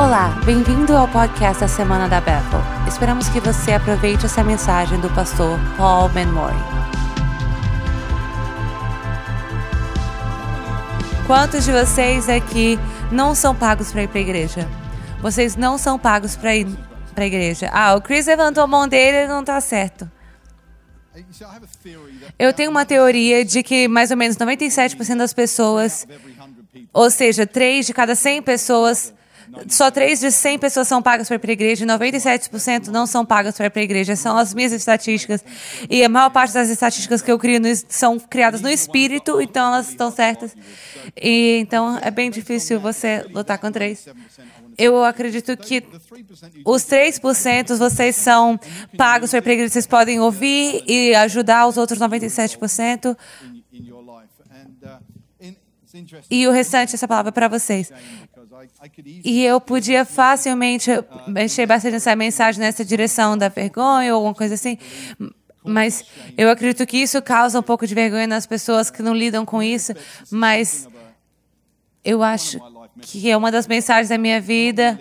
Olá, bem-vindo ao podcast da Semana da Bethel. Esperamos que você aproveite essa mensagem do pastor Paul Benmore. Quantos de vocês aqui não são pagos para ir para a igreja? Vocês não são pagos para ir para a igreja. Ah, o Chris levantou a mão dele e não está certo. Eu tenho uma teoria de que mais ou menos 97% das pessoas, ou seja, 3 de cada 100 pessoas, só 3 de 100 pessoas são pagas para a igreja e 97% não são pagas para a igreja. São as minhas estatísticas. E a maior parte das estatísticas que eu crio no, são criadas no espírito, então elas estão certas. E então é bem difícil você lutar contra isso. Eu acredito que os 3% vocês são pagos para a igreja, vocês podem ouvir e ajudar os outros 97%. E o restante, essa palavra é para vocês. E eu podia facilmente mexer bastante nessa mensagem nessa direção da vergonha ou alguma coisa assim. Mas eu acredito que isso causa um pouco de vergonha nas pessoas que não lidam com isso. Mas eu acho que é uma das mensagens da minha vida.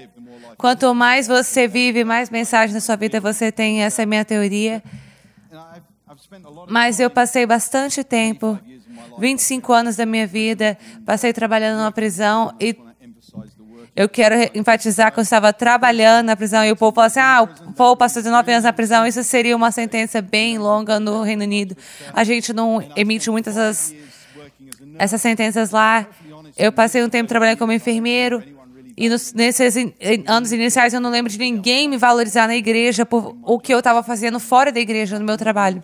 Quanto mais você vive, mais mensagens na sua vida você tem. Essa é a minha teoria. Mas eu passei bastante tempo, 25 anos da minha vida, passei trabalhando numa prisão e eu quero enfatizar que eu estava trabalhando na prisão e o povo falou assim: ah, o Paul passou 19 anos na prisão, isso seria uma sentença bem longa no Reino Unido. A gente não emite muitas essas, essas sentenças lá. Eu passei um tempo trabalhando como enfermeiro e nos, nesses anos iniciais eu não lembro de ninguém me valorizar na igreja por o que eu estava fazendo fora da igreja, no meu trabalho.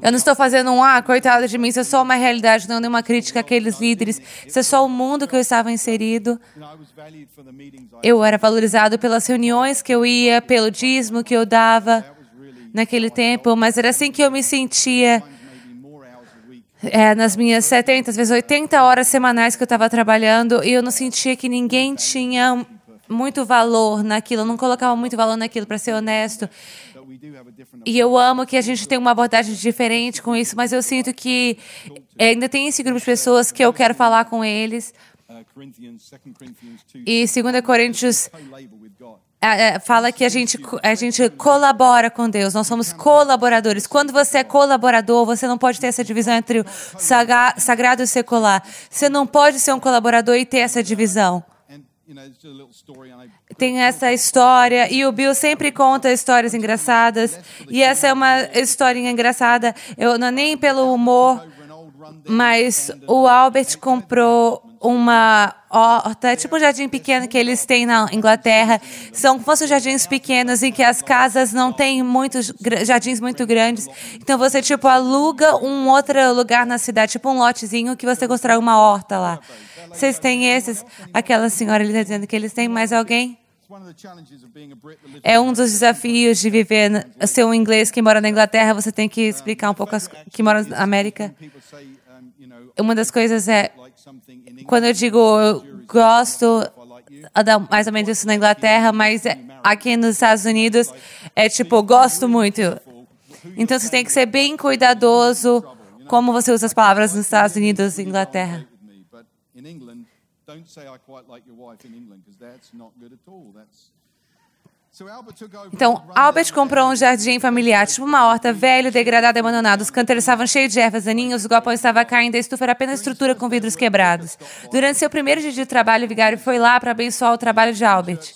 Eu não estou fazendo um, ah, coitada de mim, isso é só uma realidade, não é nenhuma crítica àqueles líderes. Isso é só o mundo que eu estava inserido. Eu era valorizado pelas reuniões que eu ia, pelo dízimo que eu dava naquele tempo, mas era assim que eu me sentia é, nas minhas 70, às vezes 80 horas semanais que eu estava trabalhando e eu não sentia que ninguém tinha muito valor naquilo, eu não colocava muito valor naquilo, para ser honesto. E eu amo que a gente tem uma abordagem diferente com isso, mas eu sinto que ainda tem esse grupo de pessoas que eu quero falar com eles. E 2 Coríntios é, é, fala que a gente, a gente colabora com Deus, nós somos colaboradores. Quando você é colaborador, você não pode ter essa divisão entre o sagrado e o secular. Você não pode ser um colaborador e ter essa divisão. Tem essa história, e o Bill sempre conta histórias engraçadas, e essa é uma historinha engraçada, eu, não é nem pelo humor, mas o Albert comprou uma horta, tipo um jardim pequeno que eles têm na Inglaterra. São como fossem jardins pequenos em que as casas não têm muitos jardins muito grandes. Então você tipo aluga um outro lugar na cidade, tipo um lotezinho que você constrói uma horta lá. Vocês têm esses? Aquela senhora ali está dizendo que eles têm mais alguém? É um dos desafios de viver, ser um inglês que mora na Inglaterra, você tem que explicar um pouco as, que mora na América. Uma das coisas é quando eu digo eu gosto mais ou menos isso na Inglaterra, mas aqui nos Estados Unidos é tipo gosto muito. Então você tem que ser bem cuidadoso como você usa as palavras nos Estados Unidos e Inglaterra. Don't say I quite like your wife in England because that's not good at all. That's Então, Albert comprou um jardim familiar, tipo uma horta velho, degradado e abandonado. Os canteiros estavam cheios de ervas daninhas, o galpão estava caindo, a estufa era apenas estrutura com vidros quebrados. Durante seu primeiro dia de trabalho, o vigário foi lá para abençoar o trabalho de Albert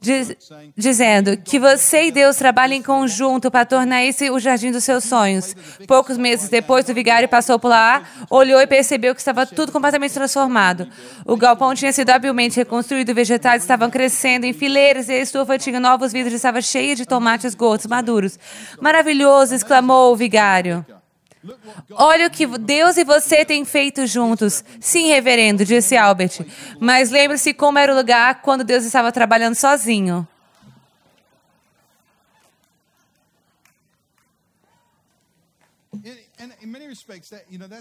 diz, dizendo que você e Deus trabalhem em conjunto para tornar esse o jardim dos seus sonhos. Poucos meses depois, o vigário passou por lá, olhou e percebeu que estava tudo completamente transformado. O galpão tinha sido habilmente reconstruído, vegetais estavam crescendo em fileiras e a estufa tinha novos vidros e estava cheia de tomates gordos maduros. Maravilhoso! exclamou o vigário. Olha o que Deus e você têm feito juntos. Sim, reverendo, disse Albert. Mas lembre-se como era o lugar quando Deus estava trabalhando sozinho.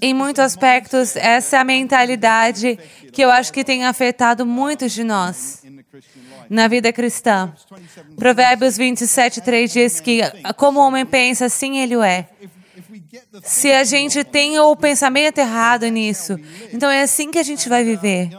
Em muitos aspectos, essa é a mentalidade que eu acho que tem afetado muitos de nós na vida cristã. Provérbios 27, 3 diz que como o homem pensa, assim ele é. Se a gente tem o pensamento errado nisso, então é assim que a gente vai viver.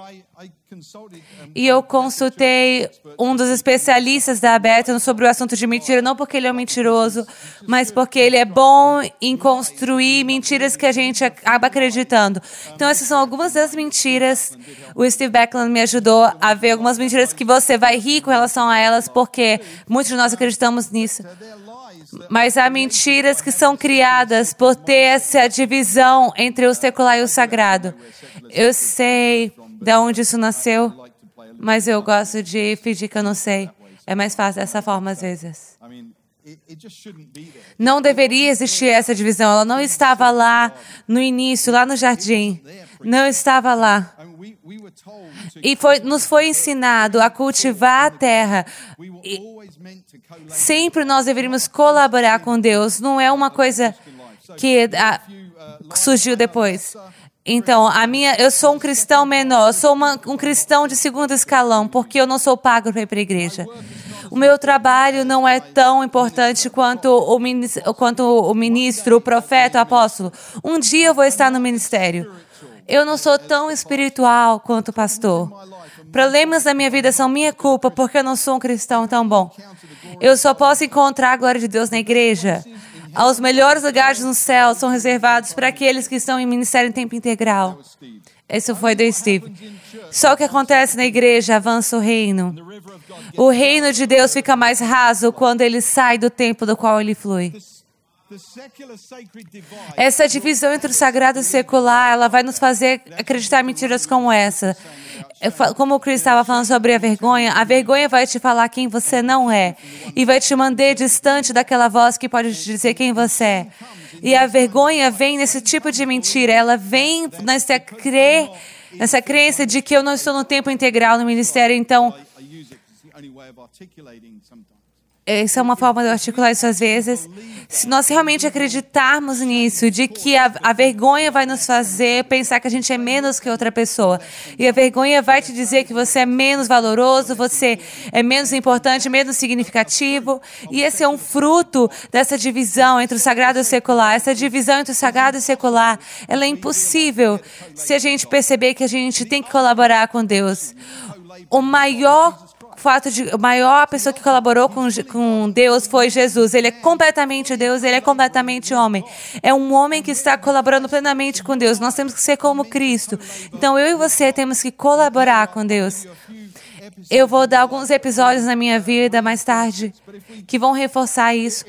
E eu consultei um dos especialistas da Bethel sobre o assunto de mentira, não porque ele é um mentiroso, mas porque ele é bom em construir mentiras que a gente acaba acreditando. Então, essas são algumas das mentiras. O Steve Beckland me ajudou a ver algumas mentiras que você vai rir com relação a elas, porque muitos de nós acreditamos nisso. Mas há mentiras que são criadas por ter essa divisão entre o secular e o sagrado. Eu sei de onde isso nasceu, mas eu gosto de fingir que eu não sei. É mais fácil dessa forma às vezes. Não deveria existir essa divisão. Ela não estava lá no início, lá no jardim. Não estava lá. E foi, nos foi ensinado a cultivar a terra. E sempre nós deveríamos colaborar com Deus. Não é uma coisa que ah, surgiu depois. Então, a minha, eu sou um cristão menor, sou uma, um cristão de segundo escalão, porque eu não sou pago para ir para a igreja. O meu trabalho não é tão importante quanto o, ministro, quanto o ministro, o profeta, o apóstolo. Um dia eu vou estar no ministério. Eu não sou tão espiritual quanto o pastor. Problemas da minha vida são minha culpa porque eu não sou um cristão tão bom. Eu só posso encontrar a glória de Deus na igreja. Os melhores lugares no céu são reservados para aqueles que estão em ministério em tempo integral. Isso foi do Steve. Só o que acontece na igreja avança o reino. O reino de Deus fica mais raso quando ele sai do tempo do qual ele flui. Essa divisão entre o sagrado e o secular, ela vai nos fazer acreditar mentiras como essa. Como o Chris estava falando sobre a vergonha, a vergonha vai te falar quem você não é e vai te manter distante daquela voz que pode te dizer quem você é. E a vergonha vem nesse tipo de mentira, ela vem nessa, cre... nessa crença de que eu não estou no tempo integral no ministério, então essa é uma forma de articular isso às vezes. Se nós realmente acreditarmos nisso, de que a, a, vergonha vai nos fazer pensar que a gente é menos que outra pessoa, e a vergonha vai te dizer que você é menos valoroso, você é menos importante, menos significativo, e esse é um fruto dessa divisão entre o sagrado e o secular. Essa divisão entre o sagrado e o secular, ela é impossível se a gente perceber que a gente tem que colaborar com Deus. O maior fato de a maior pessoa que colaborou com, com Deus foi Jesus. Ele é completamente Deus, ele é completamente homem. É um homem que está colaborando plenamente com Deus. Nós temos que ser como Cristo. Então eu e você temos que colaborar com Deus. Eu vou dar alguns episódios na minha vida mais tarde que vão reforçar isso.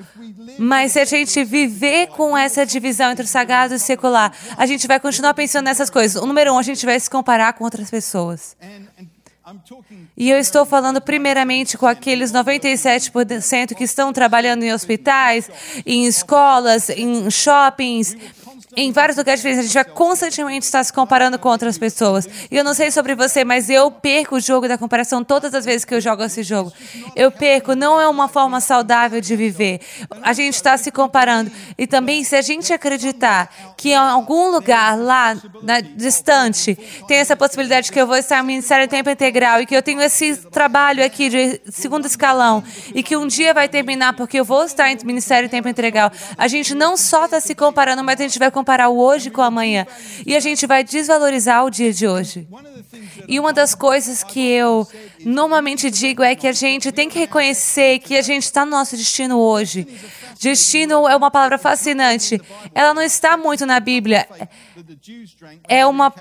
Mas se a gente viver com essa divisão entre o sagrado e o secular, a gente vai continuar pensando nessas coisas. O número um, a gente vai se comparar com outras pessoas. E eu estou falando primeiramente com aqueles 97% que estão trabalhando em hospitais, em escolas, em shoppings, em vários lugares diferentes, a gente vai constantemente estar se comparando com outras pessoas. E eu não sei sobre você, mas eu perco o jogo da comparação todas as vezes que eu jogo esse jogo. Eu perco, não é uma forma saudável de viver. A gente está se comparando. E também, se a gente acreditar que em algum lugar lá, na, distante, tem essa possibilidade que eu vou estar no Ministério em Tempo Integral e que eu tenho esse trabalho aqui de segundo escalão e que um dia vai terminar porque eu vou estar em Ministério em Tempo Integral, a gente não só está se comparando, mas a gente vai comparar comparar o hoje com amanhã. E a gente vai desvalorizar o dia de hoje. E uma das coisas que eu normalmente digo é que a gente tem que reconhecer que a gente está no nosso destino hoje. Destino é uma palavra fascinante. Ela não está muito na Bíblia. É, uma,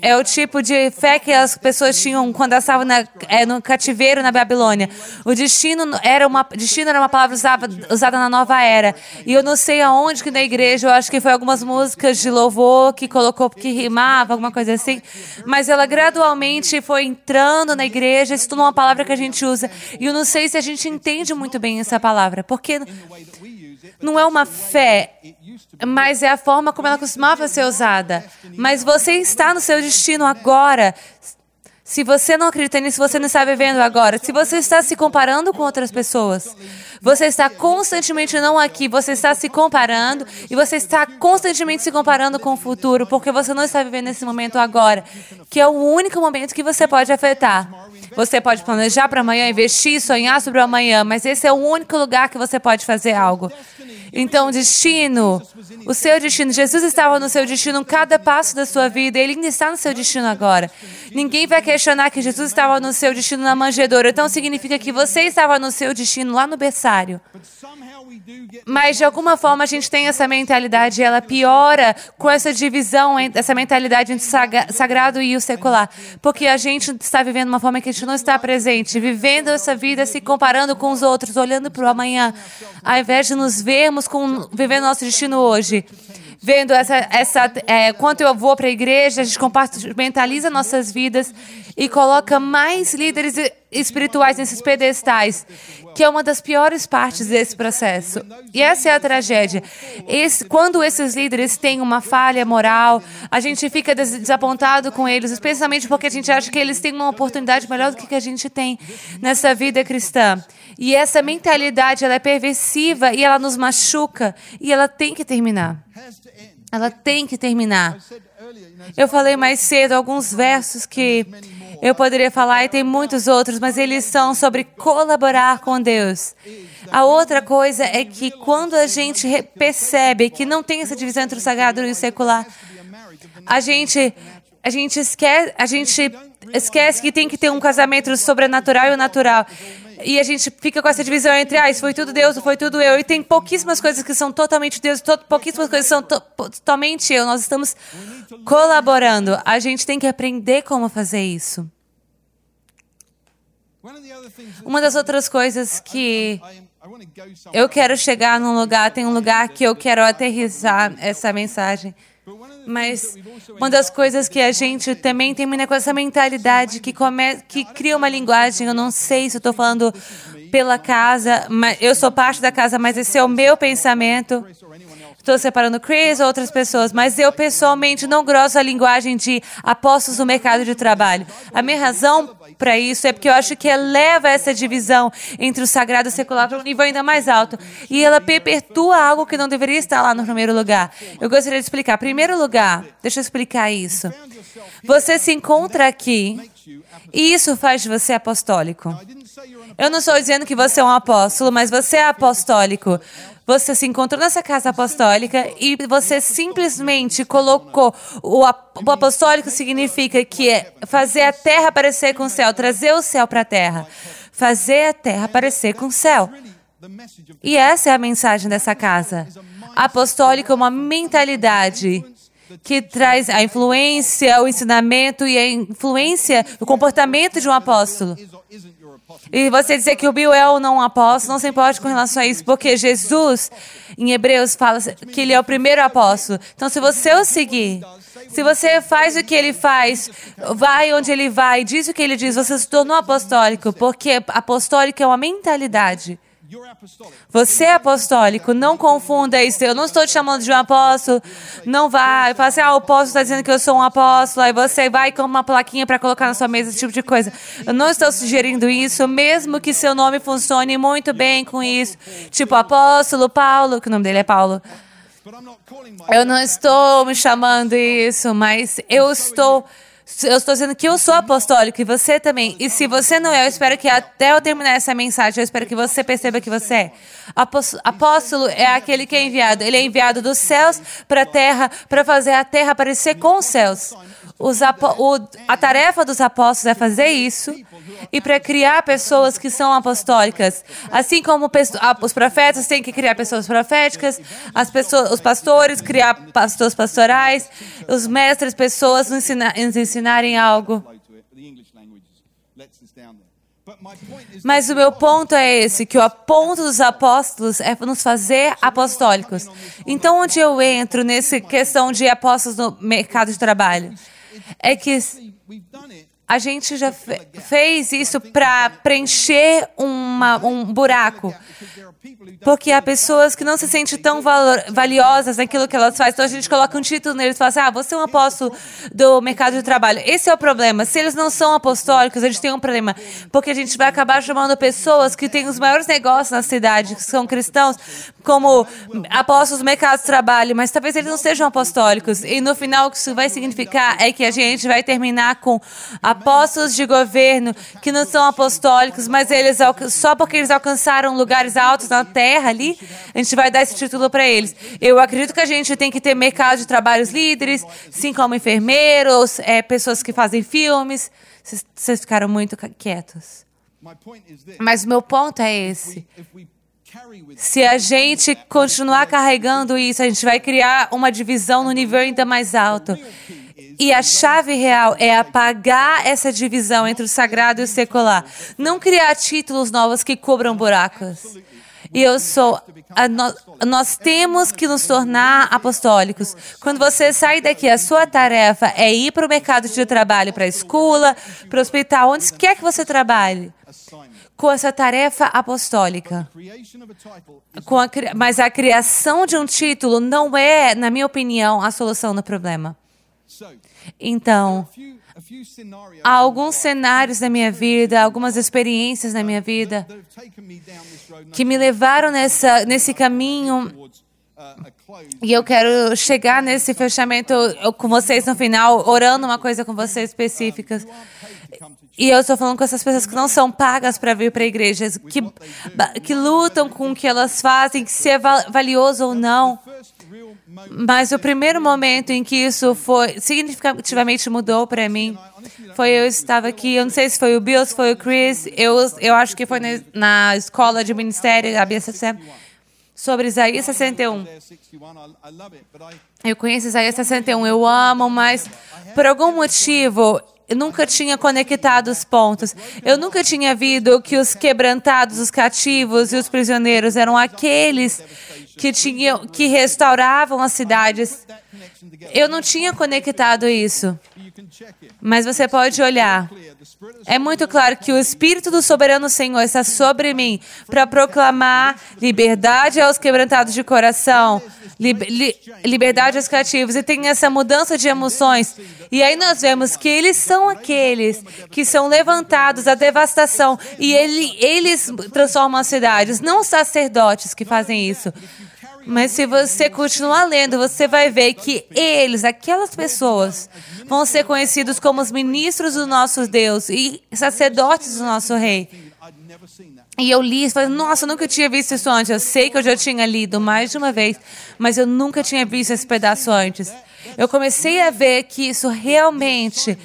é o tipo de fé que as pessoas tinham quando elas estavam na, é, no cativeiro na Babilônia. O destino era uma, destino era uma palavra usada, usada na nova era. E eu não sei aonde que na igreja, eu acho que foi algumas músicas de louvor que colocou que rimava, alguma coisa assim. Mas ela gradualmente foi entrando na igreja, se tornou uma palavra que a gente usa. E eu não sei se a gente entende muito bem essa palavra. Porque não é uma fé, mas é a forma como ela costumava ser usada. Mas você está no seu destino agora. Se você não acredita nisso, você não está vivendo agora. Se você está se comparando com outras pessoas, você está constantemente não aqui, você está se comparando e você está constantemente se comparando com o futuro, porque você não está vivendo nesse momento agora, que é o único momento que você pode afetar. Você pode planejar para amanhã, investir, sonhar sobre o amanhã, mas esse é o único lugar que você pode fazer algo. Então, destino, o seu destino, Jesus estava no seu destino em cada passo da sua vida, ele ainda está no seu destino agora. Ninguém vai questionar que Jesus estava no seu destino na manjedoura. Então significa que você estava no seu destino lá no berçário. Mas de alguma forma a gente tem essa mentalidade e ela piora com essa divisão, essa mentalidade entre o sagrado e o secular. Porque a gente está vivendo uma forma que a gente não está presente, vivendo essa vida, se comparando com os outros, olhando para o amanhã, ao invés de nos vermos com, vivendo nosso destino hoje vendo essa, essa é, quanto eu vou para a igreja, a gente compartimentaliza nossas vidas e coloca mais líderes espirituais nesses pedestais, que é uma das piores partes desse processo. E essa é a tragédia. Esse, quando esses líderes têm uma falha moral, a gente fica desapontado com eles, especialmente porque a gente acha que eles têm uma oportunidade melhor do que a gente tem nessa vida cristã. E essa mentalidade, ela é perversiva e ela nos machuca e ela tem que terminar. Ela tem que terminar. Eu falei mais cedo alguns versos que eu poderia falar e tem muitos outros, mas eles são sobre colaborar com Deus. A outra coisa é que quando a gente percebe que não tem essa divisão entre o sagrado e o secular, a gente a gente esquece, a gente esquece que tem que ter um casamento sobrenatural e o natural. E a gente fica com essa divisão entre, ah, isso foi tudo Deus, foi tudo eu. E tem pouquíssimas coisas que são totalmente Deus, to pouquíssimas coisas que são to totalmente eu. Nós estamos colaborando. A gente tem que aprender como fazer isso. Uma das outras coisas que eu quero chegar num lugar, tem um lugar que eu quero aterrissar essa mensagem. Mas uma das coisas que a gente também termina com essa mentalidade que, come, que cria uma linguagem, eu não sei se estou falando pela casa, mas eu sou parte da casa, mas esse é o meu pensamento. Estou separando Chris ou outras pessoas, mas eu pessoalmente não gosto da linguagem de apóstolos no mercado de trabalho. A minha razão para isso é porque eu acho que eleva essa divisão entre o sagrado e o secular para um nível ainda mais alto. E ela perpetua algo que não deveria estar lá no primeiro lugar. Eu gostaria de explicar. Primeiro lugar, deixa eu explicar isso. Você se encontra aqui e isso faz de você apostólico. Eu não estou dizendo que você é um apóstolo, mas você é apostólico. Você se encontrou nessa casa apostólica e você simplesmente colocou. O, apostólico significa que é fazer a terra parecer com o céu, trazer o céu para a terra. Fazer a terra parecer com o céu. E essa é a mensagem dessa casa. Apostólico é uma mentalidade que traz a influência, o ensinamento e a influência, o comportamento de um apóstolo. E você dizer que o Bill é ou não um apóstolo, não se importe com relação a isso, porque Jesus, em Hebreus, fala que ele é o primeiro apóstolo. Então, se você o seguir, se você faz o que ele faz, vai onde ele vai, diz o que ele diz, você se tornou apostólico, porque apostólico é uma mentalidade. Você é apostólico, não confunda isso. Eu não estou te chamando de um apóstolo. Não vai. Fala assim, ah, o apóstolo está dizendo que eu sou um apóstolo. Aí você vai com uma plaquinha para colocar na sua mesa, esse tipo de coisa. Eu não estou sugerindo isso, mesmo que seu nome funcione muito bem com isso. Tipo, apóstolo Paulo, que o nome dele é Paulo. Eu não estou me chamando isso, mas eu estou eu estou dizendo que eu sou apostólico e você também. E se você não é, eu espero que até eu terminar essa mensagem, eu espero que você perceba que você é. Apóstolo é aquele que é enviado. Ele é enviado dos céus para a terra para fazer a terra parecer com os céus. O, a tarefa dos apóstolos é fazer isso e para criar pessoas que são apostólicas. Assim como os profetas têm que criar pessoas proféticas, as pessoas, os pastores criar pastores pastorais, os mestres, pessoas nos, ensina, nos ensinarem algo. Mas o meu ponto é esse, que o ponto dos apóstolos é nos fazer apostólicos. Então, onde eu entro nessa questão de apóstolos no mercado de trabalho? É que a gente já fez isso para preencher uma, um buraco. Porque há pessoas que não se sentem tão valiosas naquilo que elas fazem. Então a gente coloca um título neles e fala assim: ah, você é um apóstolo do mercado de trabalho. Esse é o problema. Se eles não são apostólicos, a gente tem um problema. Porque a gente vai acabar chamando pessoas que têm os maiores negócios na cidade, que são cristãos, como apóstolos do mercado de trabalho, mas talvez eles não sejam apostólicos. E no final, o que isso vai significar é que a gente vai terminar com apóstolos de governo que não são apostólicos, mas eles só porque eles alcançaram lugares altos na terra ali, a gente vai dar esse título para eles. Eu acredito que a gente tem que ter mercado de trabalhos líderes, sim como enfermeiros, é, pessoas que fazem filmes. Vocês ficaram muito quietos. Mas o meu ponto é esse. Se a gente continuar carregando isso, a gente vai criar uma divisão no nível ainda mais alto. E a chave real é apagar essa divisão entre o sagrado e o secular. Não criar títulos novos que cobram buracos. E eu sou. No, nós temos que nos tornar apostólicos. Quando você sai daqui, a sua tarefa é ir para o mercado de trabalho, para a escola, para o hospital, onde quer que você trabalhe com essa tarefa apostólica. A, mas a criação de um título não é, na minha opinião, a solução do problema. Então, há alguns cenários na minha vida, algumas experiências na minha vida que me levaram nessa, nesse caminho. E eu quero chegar nesse fechamento com vocês no final, orando uma coisa com vocês específicas. E eu estou falando com essas pessoas que não são pagas para vir para a igreja, que, que lutam com o que elas fazem, se é valioso ou não. Mas o primeiro momento em que isso foi significativamente mudou para mim foi eu estava aqui, eu não sei se foi o Bill, se foi o Chris, eu, eu acho que foi na, na escola de ministério, a BSC, sobre Isaías 61. Eu conheço Isaías 61, eu amo, mas por algum motivo eu nunca tinha conectado os pontos. Eu nunca tinha visto que os quebrantados, os cativos e os prisioneiros eram aqueles que tinham que restauravam as cidades. Eu não tinha conectado isso. Mas você pode olhar. É muito claro que o Espírito do Soberano Senhor está sobre mim para proclamar liberdade aos quebrantados de coração, li, li, liberdade aos cativos. E tem essa mudança de emoções. E aí nós vemos que eles são aqueles que são levantados da devastação e ele, eles transformam as cidades, não os sacerdotes que fazem isso. Mas se você continuar lendo, você vai ver que eles, aquelas pessoas, vão ser conhecidos como os ministros do nosso Deus e sacerdotes do nosso rei. E eu li e falei, nossa, eu nunca tinha visto isso antes. Eu sei que eu já tinha lido mais de uma vez, mas eu nunca tinha visto esse pedaço antes. Eu comecei a ver que isso realmente,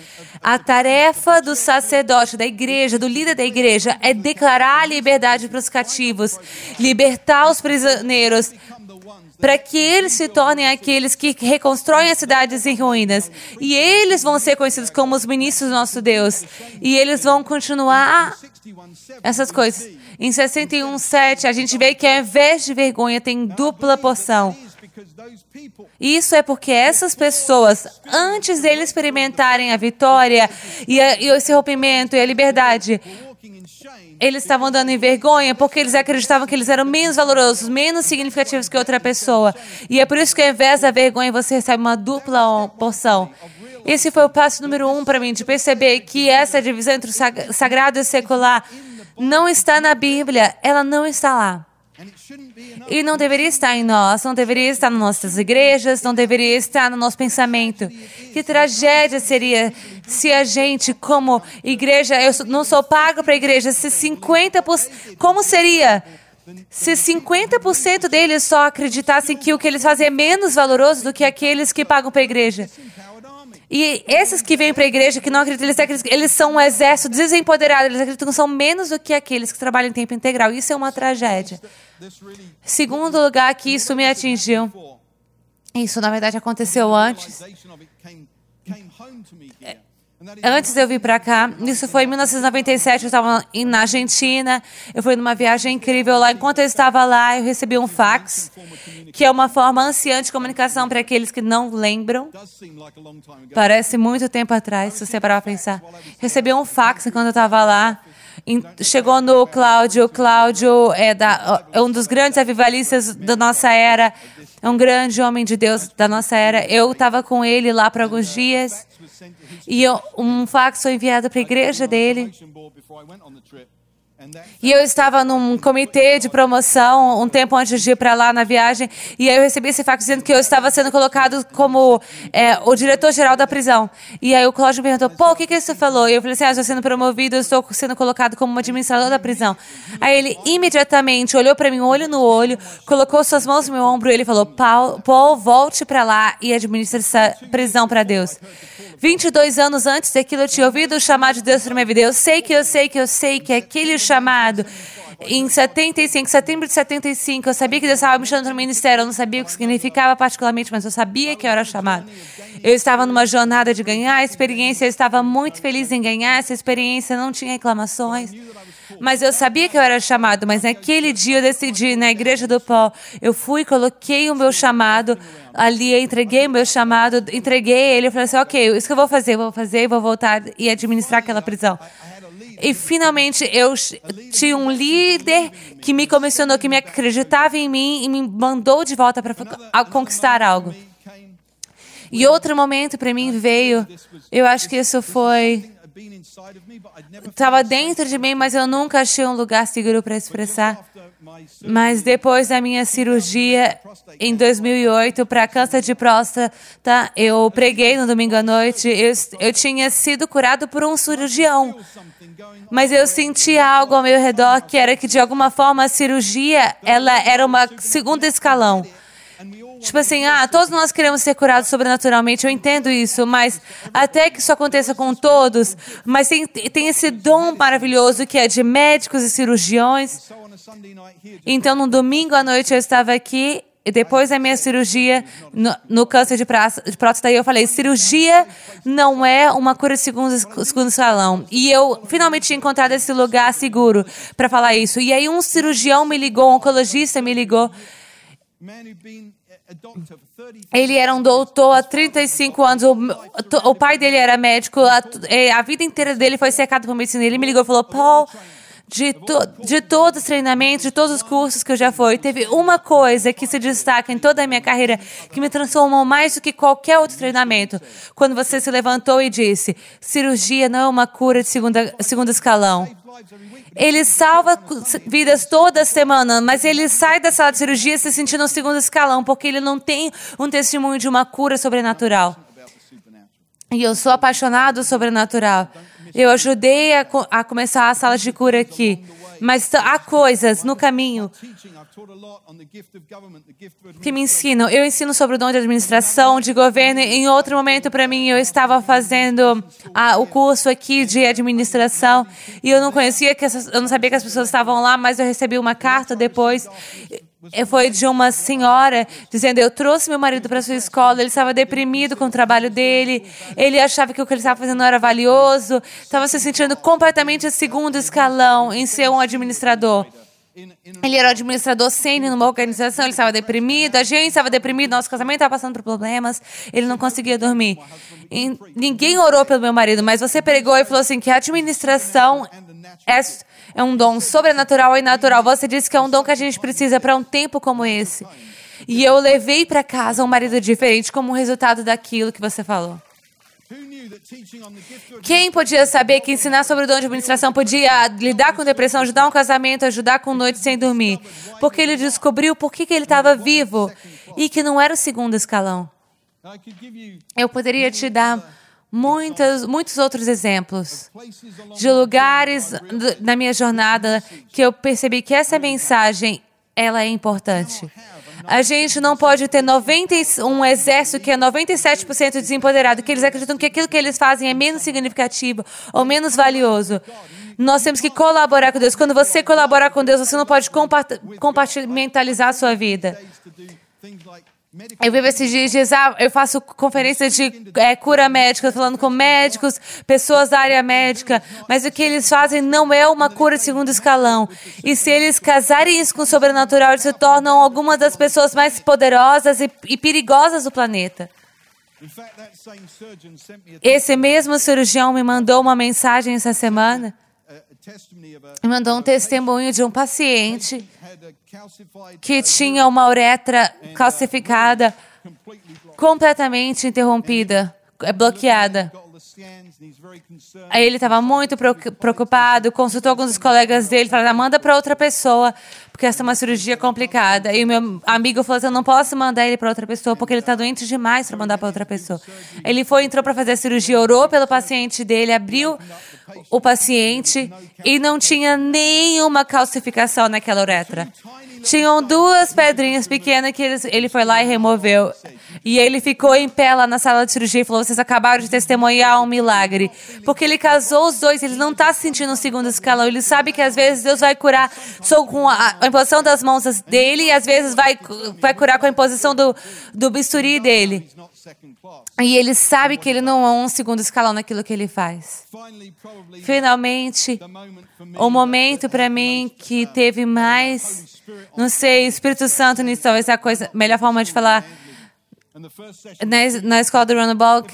a tarefa do sacerdote, da igreja, do líder da igreja, é declarar a liberdade para os cativos, libertar os prisioneiros, para que eles se tornem aqueles que reconstroem as cidades em ruínas. E eles vão ser conhecidos como os ministros do nosso Deus. E eles vão continuar essas coisas. Em 61:7 a gente vê que ao invés de vergonha tem dupla porção. Isso é porque essas pessoas, antes deles experimentarem a vitória e, a, e esse rompimento e a liberdade, eles estavam dando em vergonha porque eles acreditavam que eles eram menos valorosos, menos significativos que outra pessoa. E é por isso que ao invés da vergonha você recebe uma dupla porção. Esse foi o passo número um para mim, de perceber que essa divisão entre o sagrado e o secular não está na Bíblia, ela não está lá. E não deveria estar em nós, não deveria estar nas nossas igrejas, não deveria estar no nosso pensamento. Que tragédia seria se a gente, como igreja, eu não sou pago para a igreja, se 50%. Como seria? Se 50% deles só acreditassem que o que eles fazem é menos valoroso do que aqueles que pagam para a igreja. E esses que vêm para a igreja, que não acreditam, eles, acreditam, eles são um exército desempoderado, eles acreditam que são menos do que aqueles que trabalham em tempo integral. Isso é uma tragédia. Segundo lugar que isso me atingiu. Isso, na verdade, aconteceu antes. Antes de eu vir para cá, isso foi em 1997, eu estava na Argentina, eu fui numa viagem incrível lá. Enquanto eu estava lá, eu recebi um fax, que é uma forma anciã de comunicação para aqueles que não lembram. Parece muito tempo atrás, se você parar para pensar. Recebi um fax enquanto eu estava lá. Chegou no Cláudio. Cláudio é, da, é um dos grandes avivalistas da nossa era, é um grande homem de Deus da nossa era. Eu estava com ele lá por alguns dias. E um fax foi enviado para a igreja dele. E eu estava num comitê de promoção um tempo antes de ir para lá na viagem, e aí eu recebi esse fax dizendo que eu estava sendo colocado como é, o diretor-geral da prisão. E aí o Cláudio me perguntou, pô, o que, que você falou? E eu falei assim, ah, estou sendo promovido, eu estou sendo colocado como administrador da prisão. Aí ele imediatamente olhou para mim, olho no olho, colocou suas mãos no meu ombro e ele falou, Paul, Paul volte para lá e administre essa prisão para Deus. 22 anos antes daquilo, eu tinha ouvido o chamado de Deus para minha vida. Eu sei que eu sei que eu sei que aquele chamado em 75, setembro de 75, eu sabia que Deus estava me chamando para o ministério. Eu não sabia o que significava particularmente, mas eu sabia que eu era chamado. Eu estava numa jornada de ganhar experiência, eu estava muito feliz em ganhar essa experiência, não tinha reclamações. Mas eu sabia que eu era chamado, mas naquele dia eu decidi, na igreja do pó, eu fui, coloquei o meu chamado ali, entreguei o meu chamado, entreguei ele, eu falei assim, ok, isso que eu vou fazer, vou fazer, vou voltar e administrar aquela prisão. E finalmente eu tinha um líder que me comissionou, que me acreditava em mim e me mandou de volta para conquistar algo. E outro momento para mim veio, eu acho que isso foi estava dentro de mim, mas eu nunca achei um lugar seguro para expressar. Mas depois da minha cirurgia em 2008 para câncer de próstata, eu preguei no domingo à noite. Eu, eu tinha sido curado por um cirurgião, mas eu sentia algo ao meu redor que era que de alguma forma a cirurgia ela era uma segunda escalão. Tipo assim, ah, todos nós queremos ser curados sobrenaturalmente, eu entendo isso, mas até que isso aconteça com todos, mas tem, tem esse dom maravilhoso que é de médicos e cirurgiões. Então, no domingo à noite eu estava aqui e depois da minha cirurgia no, no câncer de, de próstata, eu falei: cirurgia não é uma cura de segundo, segundo salão. E eu finalmente tinha encontrado esse lugar seguro para falar isso. E aí, um cirurgião me ligou, um oncologista me ligou. Ele era um doutor há 35 anos. O, o pai dele era médico. A, é, a vida inteira dele foi cercada por medicina. Ele me ligou e falou: Paul, de, to, de todos os treinamentos, de todos os cursos que eu já fui, teve uma coisa que se destaca em toda a minha carreira que me transformou mais do que qualquer outro treinamento. Quando você se levantou e disse: cirurgia não é uma cura de segunda, segundo escalão. Ele salva vidas toda semana, mas ele sai da sala de cirurgia se sentindo no segundo escalão, porque ele não tem um testemunho de uma cura sobrenatural. E eu sou apaixonado sobrenatural. Eu ajudei a, a começar a sala de cura aqui. Mas há coisas no caminho que me ensinam. Eu ensino sobre o dom de administração, de governo. Em outro momento, para mim, eu estava fazendo o curso aqui de administração e eu não conhecia que essas, eu não sabia que as pessoas estavam lá, mas eu recebi uma carta depois foi de uma senhora dizendo: Eu trouxe meu marido para sua escola, ele estava deprimido com o trabalho dele, ele achava que o que ele estava fazendo não era valioso, estava se sentindo completamente a segundo escalão em ser um administrador. Ele era um administrador sênior numa organização, ele estava deprimido, a gente estava deprimido, nosso casamento estava passando por problemas, ele não conseguia dormir. E ninguém orou pelo meu marido, mas você pregou e falou assim que a administração é é um dom sobrenatural e natural. Você disse que é um dom que a gente precisa para um tempo como esse. E eu levei para casa um marido diferente como resultado daquilo que você falou. Quem podia saber que ensinar sobre o dom de administração podia lidar com depressão, ajudar um casamento, ajudar com noite sem dormir? Porque ele descobriu por que, que ele estava vivo e que não era o segundo escalão. Eu poderia te dar muitos, muitos outros exemplos de lugares na minha jornada que eu percebi que essa mensagem ela é importante. A gente não pode ter 90, um exército que é 97% desempoderado, que eles acreditam que aquilo que eles fazem é menos significativo ou menos valioso. Nós temos que colaborar com Deus. Quando você colaborar com Deus, você não pode compartimentalizar a sua vida. Eu vivo esses dias, eu faço conferências de é, cura médica, falando com médicos, pessoas da área médica, mas o que eles fazem não é uma cura de segundo escalão. E se eles casarem isso com o sobrenatural, eles se tornam algumas das pessoas mais poderosas e, e perigosas do planeta. Esse mesmo cirurgião me mandou uma mensagem essa semana mandou um testemunho de um paciente que tinha uma uretra calcificada, completamente interrompida, bloqueada. Aí ele estava muito preocupado, consultou alguns dos colegas dele, falou: manda para outra pessoa, porque essa é uma cirurgia complicada. E o meu amigo falou assim: eu não posso mandar ele para outra pessoa, porque ele está doente demais para mandar para outra pessoa. Ele foi, entrou para fazer a cirurgia, orou pelo paciente dele, abriu o paciente e não tinha nenhuma calcificação naquela uretra. Tinham duas pedrinhas pequenas que ele, ele foi lá e removeu. E ele ficou em pé lá na sala de cirurgia e falou: Vocês acabaram de testemunhar um milagre. Porque ele casou os dois, ele não está sentindo o segundo escalão. Ele sabe que às vezes Deus vai curar só com a, a imposição das mãos dele e às vezes vai, vai curar com a imposição do, do bisturi dele. E ele sabe que ele não é um segundo escalão naquilo que ele faz. Finalmente, o momento para mim que teve mais, não sei, Espírito Santo nisso, talvez é a coisa, melhor forma de falar na, na escola do Runabout,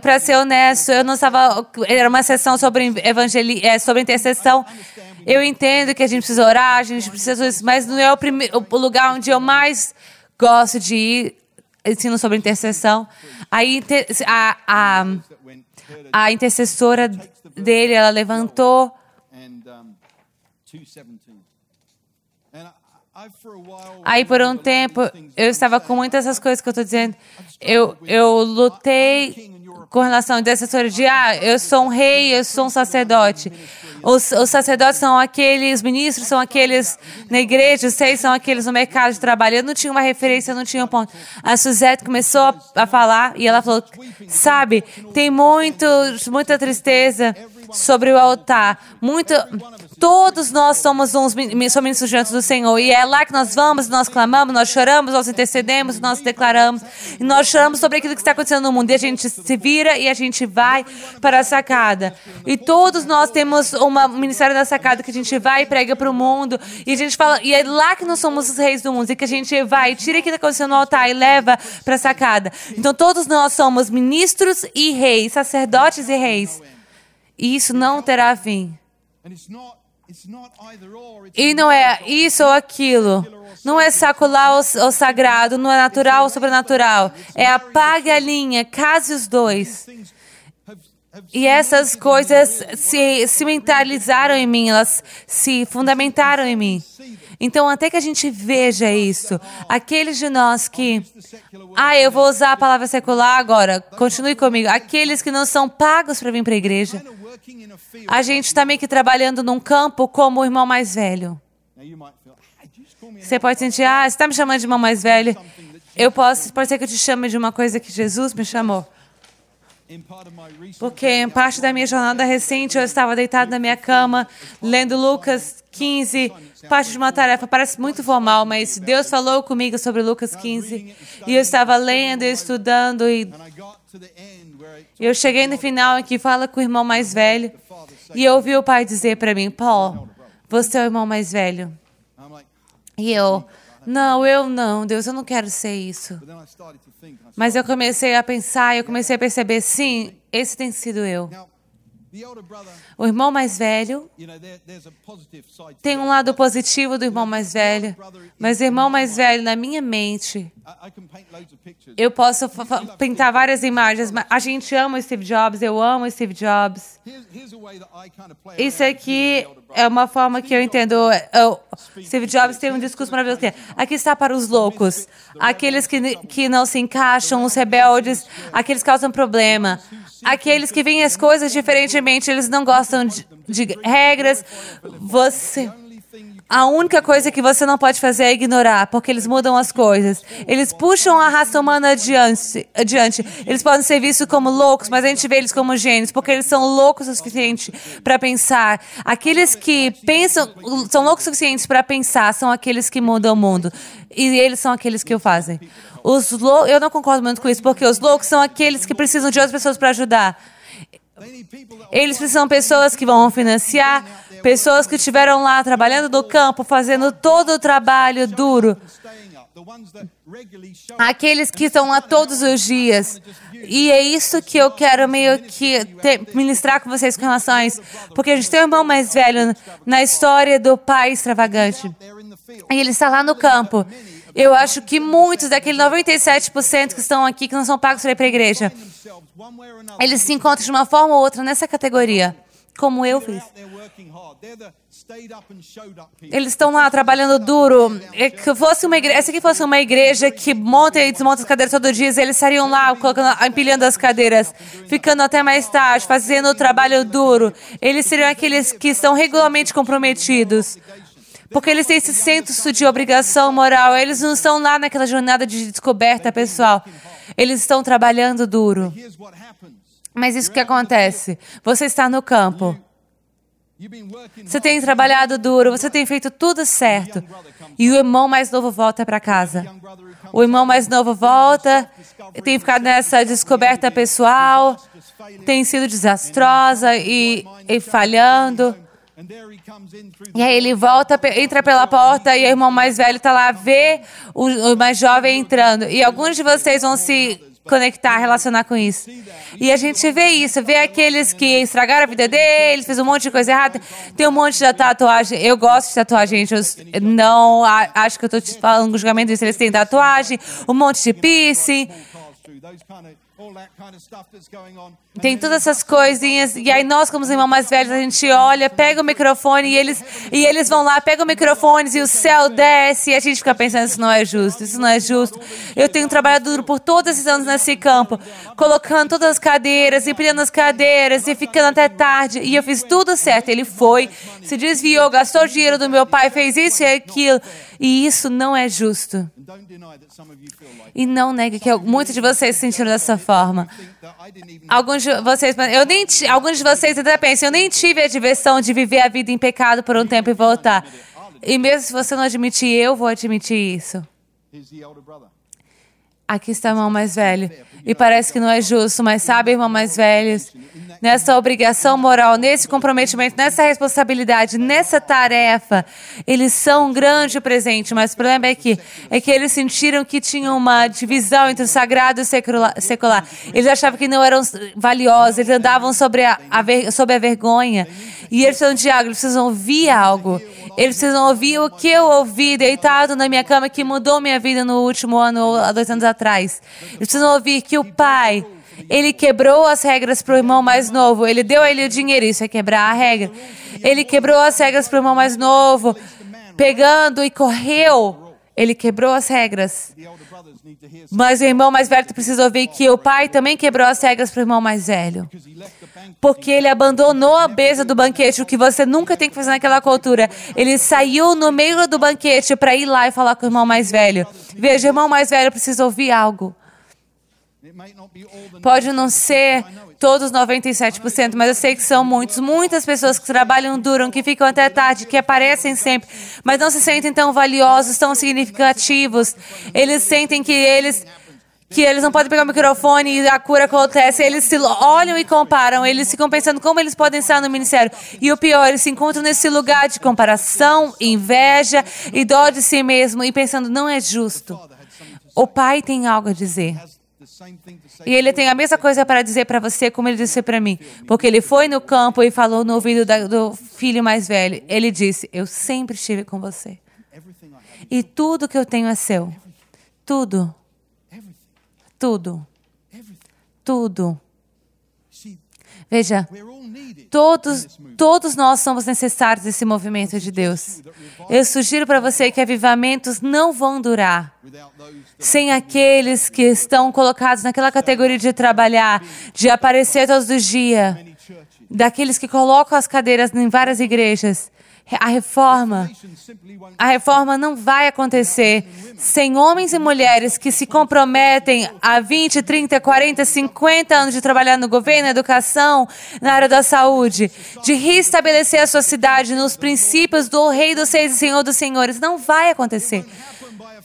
para ser honesto, eu não estava. Era uma sessão sobre evangeli, é, sobre intercessão. Eu entendo que a gente precisa orar, a gente precisa isso, mas não é o, primeiro, o lugar onde eu mais gosto de ir ensino sobre intercessão. Aí a, a, a intercessora dele, ela levantou. Aí por um tempo eu estava com muitas dessas coisas que eu estou dizendo. Eu, eu lutei com relação à intercessora de ah, eu sou um rei, eu sou um sacerdote. Os, os sacerdotes são aqueles, os ministros são aqueles na igreja, os seis são aqueles no mercado de trabalho. Eu não tinha uma referência, eu não tinha um ponto. A Suzette começou a, a falar e ela falou: sabe, tem muito, muita tristeza sobre o altar. Muito, todos nós somos uns ministros diante do Senhor. E é lá que nós vamos, nós clamamos, nós choramos, nós intercedemos, nós declaramos. E nós choramos sobre aquilo que está acontecendo no mundo. E a gente se vira e a gente vai para a sacada. E todos nós temos uma, um ministério da sacada que a gente vai e prega para o mundo. E a gente fala, e é lá que nós somos os reis do mundo. E que a gente vai, tira aquilo que está acontecendo no altar e leva para a sacada. Então todos nós somos ministros e reis, sacerdotes e reis. E isso não terá fim. E não é isso ou aquilo. Não é sacular o, sagrado, não é natural ou sobrenatural. É apague a linha, case os dois. E essas coisas se cimentalizaram em mim, elas se fundamentaram em mim. Então, até que a gente veja isso, aqueles de nós que, ah, eu vou usar a palavra secular agora, continue comigo, aqueles que não são pagos para vir para a igreja, a gente está meio que trabalhando num campo como o irmão mais velho. Você pode sentir, ah, você está me chamando de irmão mais velho. Eu posso, pode ser que eu te chame de uma coisa que Jesus me chamou. Porque em parte da minha jornada recente eu estava deitado na minha cama, lendo Lucas 15, parte de uma tarefa. Parece muito formal, mas Deus falou comigo sobre Lucas 15. E eu estava lendo e estudando. E eu cheguei no final em que fala com o irmão mais velho. E eu ouvi o pai dizer para mim: Paul, você é o irmão mais velho. E eu, não, eu não, Deus, eu não quero ser isso. Mas eu comecei a pensar, eu comecei a perceber, sim, esse tem sido eu. O irmão mais velho tem um lado positivo do irmão mais velho, mas o irmão mais velho, na minha mente, eu posso pintar várias imagens, mas a gente ama o Steve Jobs, eu amo o Steve Jobs. Isso aqui é uma forma que eu entendo. O Steve Jobs tem um discurso maravilhoso que é: aqui está para os loucos, aqueles que, que não se encaixam, os rebeldes, aqueles que causam problema, aqueles que veem as coisas diferentemente, eles não gostam de, de regras. Você. A única coisa que você não pode fazer é ignorar, porque eles mudam as coisas. Eles puxam a raça humana adiante. adiante. Eles podem ser vistos como loucos, mas a gente vê eles como gênios, porque eles são loucos o suficiente para pensar. Aqueles que pensam, são loucos o suficiente para pensar, são aqueles que mudam o mundo. E eles são aqueles que o fazem. Os lou eu não concordo muito com isso, porque os loucos são aqueles que precisam de outras pessoas para ajudar. Eles precisam de pessoas que vão financiar, pessoas que estiveram lá trabalhando no campo, fazendo todo o trabalho duro. Aqueles que estão lá todos os dias. E é isso que eu quero meio que ter, ministrar com vocês com relação a isso. Porque a gente tem um irmão mais velho na história do pai extravagante. E ele está lá no campo. Eu acho que muitos daqueles 97% que estão aqui, que não são pagos para ir para a igreja, eles se encontram de uma forma ou outra nessa categoria, como eu fiz. Eles estão lá trabalhando duro. É que fosse uma igreja, essa aqui fosse uma igreja que monta e desmonta as cadeiras todo dia, eles estariam lá colocando, empilhando as cadeiras, ficando até mais tarde, fazendo o trabalho duro. Eles seriam aqueles que estão regularmente comprometidos. Porque eles têm esse senso de obrigação moral. Eles não estão lá naquela jornada de descoberta pessoal. Eles estão trabalhando duro. Mas isso que acontece? Você está no campo. Você tem trabalhado duro, você tem feito tudo certo. E o irmão mais novo volta para casa. O irmão mais novo volta, tem ficado nessa descoberta pessoal, tem sido desastrosa e, e falhando. E aí ele volta, entra pela porta e o irmão mais velho está lá, vê o, mais jovem entrando. E alguns de vocês vão se conectar, relacionar com isso. E a gente vê isso, vê aqueles que estragaram a vida deles, fez um monte de coisa errada. Tem um monte de tatuagem. Eu gosto de tatuagem, gente. Eu não acho que eu estou te falando um julgamento disso. Eles têm tatuagem, um monte de piercing. Tem todas essas coisinhas, e aí nós, como os irmãos mais velhos, a gente olha, pega o microfone e eles, e eles vão lá, pegam o microfone e o céu desce, e a gente fica pensando, isso não é justo, isso não é justo. Eu tenho trabalhado duro por todos esses anos nesse campo, colocando todas as cadeiras, empilhando as cadeiras, e ficando até tarde, e eu fiz tudo certo. Ele foi, se desviou, gastou dinheiro do meu pai, fez isso e aquilo, e isso não é justo. E não negue que muitos de vocês se sentiram dessa forma. Alguns de vocês, eu nem, alguns de vocês até pensam, eu nem tive a diversão de viver a vida em pecado por um tempo e voltar. E mesmo se você não admitir, eu vou admitir isso. Aqui está irmão mais velho. E parece que não é justo, mas sabe, irmão mais velho, nessa obrigação moral, nesse comprometimento, nessa responsabilidade, nessa tarefa, eles são um grande presente. Mas o problema é que, é que eles sentiram que tinham uma divisão entre o sagrado e o secular. Eles achavam que não eram valiosos, eles andavam sobre a, a, sobre a vergonha. E eles de algo, eles precisam ouvir algo. Eles precisam ouvir o que eu ouvi deitado na minha cama que mudou minha vida no último ano ou há dois anos atrás. Eles precisam ouvir que o Pai, ele quebrou as regras para o irmão mais novo. Ele deu a ele o dinheiro, isso é quebrar a regra. Ele quebrou as regras para o irmão mais novo, pegando e correu. Ele quebrou as regras. Mas o irmão mais velho precisa ouvir que o pai também quebrou as regras para o irmão mais velho. Porque ele abandonou a mesa do banquete, o que você nunca tem que fazer naquela cultura. Ele saiu no meio do banquete para ir lá e falar com o irmão mais velho. Veja, o irmão mais velho precisa ouvir algo. Pode não ser todos 97%, mas eu sei que são muitos. Muitas pessoas que trabalham duro, que ficam até tarde, que aparecem sempre, mas não se sentem tão valiosos, tão significativos. Eles sentem que eles que eles não podem pegar o microfone e a cura acontece. Eles se olham e comparam. Eles ficam pensando como eles podem estar no ministério. E o pior, eles se encontram nesse lugar de comparação, inveja e dó de si mesmo e pensando, não é justo. O pai tem algo a dizer. E ele tem a mesma coisa para dizer para você como ele disse para mim. Porque ele foi no campo e falou no ouvido da, do filho mais velho. Ele disse: Eu sempre estive com você. E tudo que eu tenho é seu. Tudo. Tudo. Tudo. Veja, todos, todos nós somos necessários nesse movimento de Deus. Eu sugiro para você que avivamentos não vão durar sem aqueles que estão colocados naquela categoria de trabalhar, de aparecer todos os dias, daqueles que colocam as cadeiras em várias igrejas a reforma, a reforma não vai acontecer sem homens e mulheres que se comprometem a 20, 30, 40, 50 anos de trabalhar no governo, na educação, na área da saúde, de restabelecer a sua cidade nos princípios do Rei dos Seis e Senhor dos Senhores. Não vai acontecer.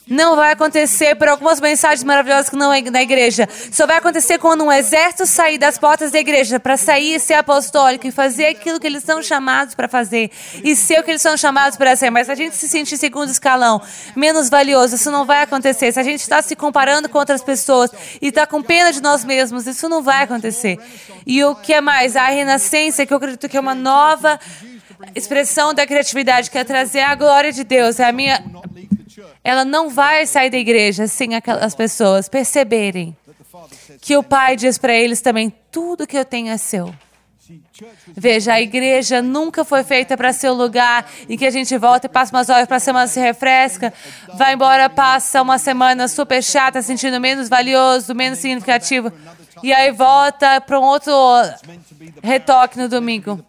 Não vai acontecer por algumas mensagens maravilhosas que não é na igreja. Só vai acontecer quando um exército sair das portas da igreja para sair e ser apostólico e fazer aquilo que eles são chamados para fazer e ser o que eles são chamados para ser. Mas se a gente se sentir segundo escalão, menos valioso, isso não vai acontecer. Se a gente está se comparando com outras pessoas e está com pena de nós mesmos, isso não vai acontecer. E o que é mais? A renascença, que eu acredito que é uma nova expressão da criatividade, que é trazer a glória de Deus. É a minha ela não vai sair da igreja sem aquelas pessoas perceberem que o Pai diz para eles também: tudo que eu tenho é seu. Veja, a igreja nunca foi feita para ser o lugar em que a gente volta e passa umas horas para a semana se refresca, vai embora, passa uma semana super chata, sentindo menos valioso, menos significativo, e aí volta para um outro retoque no domingo.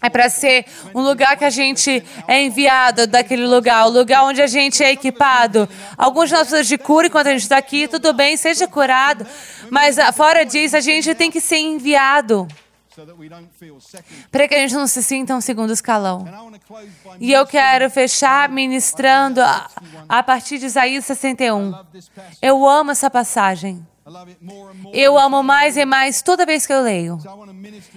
É para ser um lugar que a gente é enviado daquele lugar, o lugar onde a gente é equipado. Alguns de nós precisamos de cura enquanto a gente está aqui, tudo bem, seja curado, mas ah, fora disso, a gente tem que ser enviado para que a gente não se sinta um segundo escalão. E eu quero fechar ministrando a, a partir de Isaías 61. Eu amo essa passagem. Eu amo mais e mais toda vez que eu leio.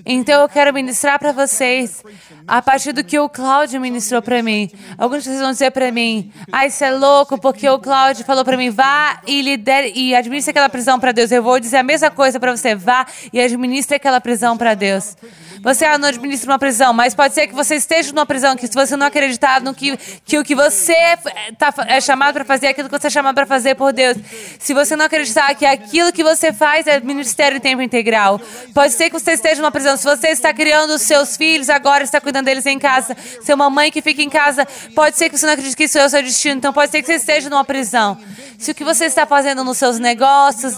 Então eu quero ministrar para vocês a partir do que o Cláudio ministrou para mim. Alguns de vocês vão dizer para mim: "Ah, isso é louco porque o Cláudio falou para mim: vá e lidere e administre aquela prisão para Deus". Eu vou dizer a mesma coisa para você: vá e administre aquela prisão para Deus. Você ah, não administra uma prisão, mas pode ser que você esteja numa prisão que se você não acreditar no que, que o que você é, tá, é chamado para fazer, aquilo que você é chamado para fazer por Deus. Se você não acreditar que aquilo que você faz é ministério em tempo integral, pode ser que você esteja numa prisão. Se você está criando os seus filhos agora, está cuidando deles em casa, ser uma mãe que fica em casa, pode ser que você não acredite que isso é o seu destino. Então pode ser que você esteja numa prisão. Se o que você está fazendo nos seus negócios,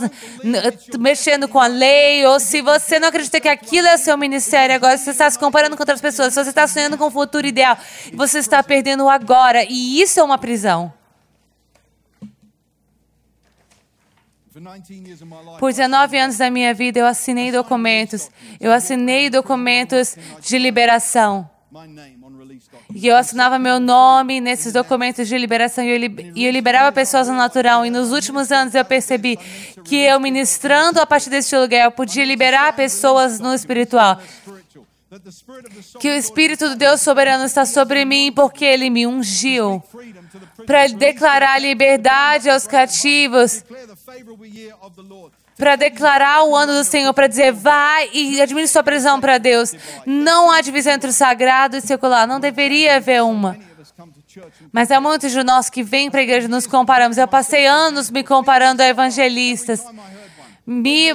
mexendo com a lei, ou se você não acredita que aquilo é o seu ministério, agora você está se comparando com outras pessoas, se você está sonhando com um futuro ideal, você está perdendo agora, e isso é uma prisão. Por 19 anos da minha vida, eu assinei documentos. Eu assinei documentos de liberação. E eu assinava meu nome nesses documentos de liberação e eu, e eu liberava pessoas no natural. E nos últimos anos eu percebi que eu ministrando a partir deste lugar, eu podia liberar pessoas no espiritual. que o Espírito do Deus soberano está sobre mim porque ele me ungiu para declarar liberdade aos cativos, para declarar o ano do Senhor, para dizer, vai e administre sua prisão para Deus. Não há divisão entre o sagrado e o secular, não deveria haver uma. Mas há muitos de nós que vêm para a igreja e nos comparamos. Eu passei anos me comparando a evangelistas me,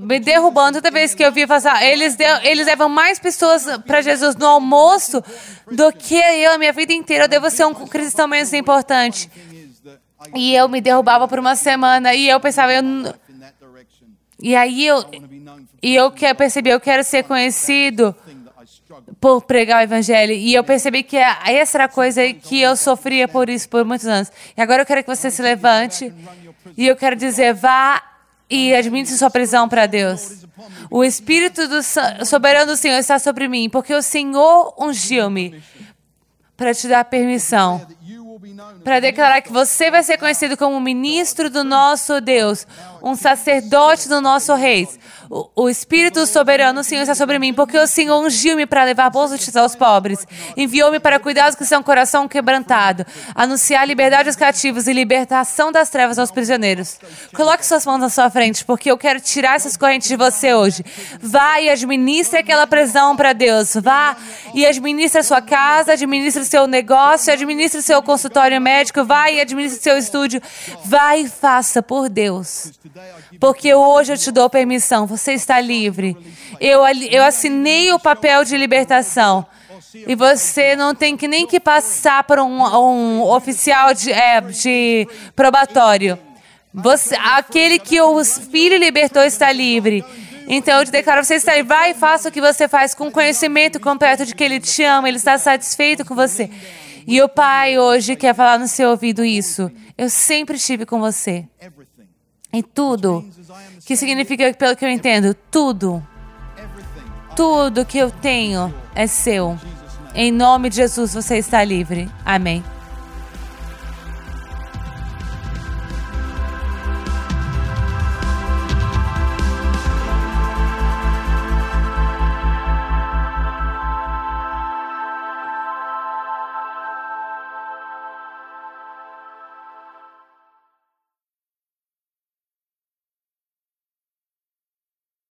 me derrubando toda vez que eu via passar. Eles, eles levam mais pessoas para Jesus no almoço do que eu a minha vida inteira. Eu devo ser um cristão menos importante. E eu me derrubava por uma semana e eu pensava, eu e aí eu e eu percebi, eu quero ser conhecido por pregar o evangelho. E eu percebi que essa era a coisa que eu sofria por isso por muitos anos. E agora eu quero que você se levante e eu quero dizer, vá e administre sua prisão para Deus. O Espírito do soberano do Senhor está sobre mim, porque o Senhor ungiu-me para te dar permissão, para declarar que você vai ser conhecido como ministro do nosso Deus, um sacerdote do nosso Rei. O, Espírito soberano, o Senhor, está sobre mim, porque o Senhor ungiu-me para levar boas notícias aos pobres. Enviou-me para cuidar dos que são coração quebrantado, anunciar liberdade aos cativos e libertação das trevas aos prisioneiros. Coloque suas mãos na sua frente, porque eu quero tirar essas correntes de você hoje. Vá e administre aquela prisão para Deus. Vá e administre a sua casa, administre o seu negócio, administre o seu consultório médico, vá e administre o seu estúdio. Vá e faça por Deus. Porque hoje eu te dou permissão, você está livre. Eu, eu assinei o papel de libertação. E você não tem que nem que passar por um, um oficial de, é, de probatório. Você, aquele que o filho libertou está livre. Então eu te declaro, você livre. Vai e faça o que você faz com conhecimento completo de que Ele te ama, Ele está satisfeito com você. E o Pai hoje quer falar no seu ouvido isso. Eu sempre estive com você. Em tudo. Que significa, pelo que eu entendo, tudo. Tudo que eu tenho é seu. Em nome de Jesus, você está livre. Amém.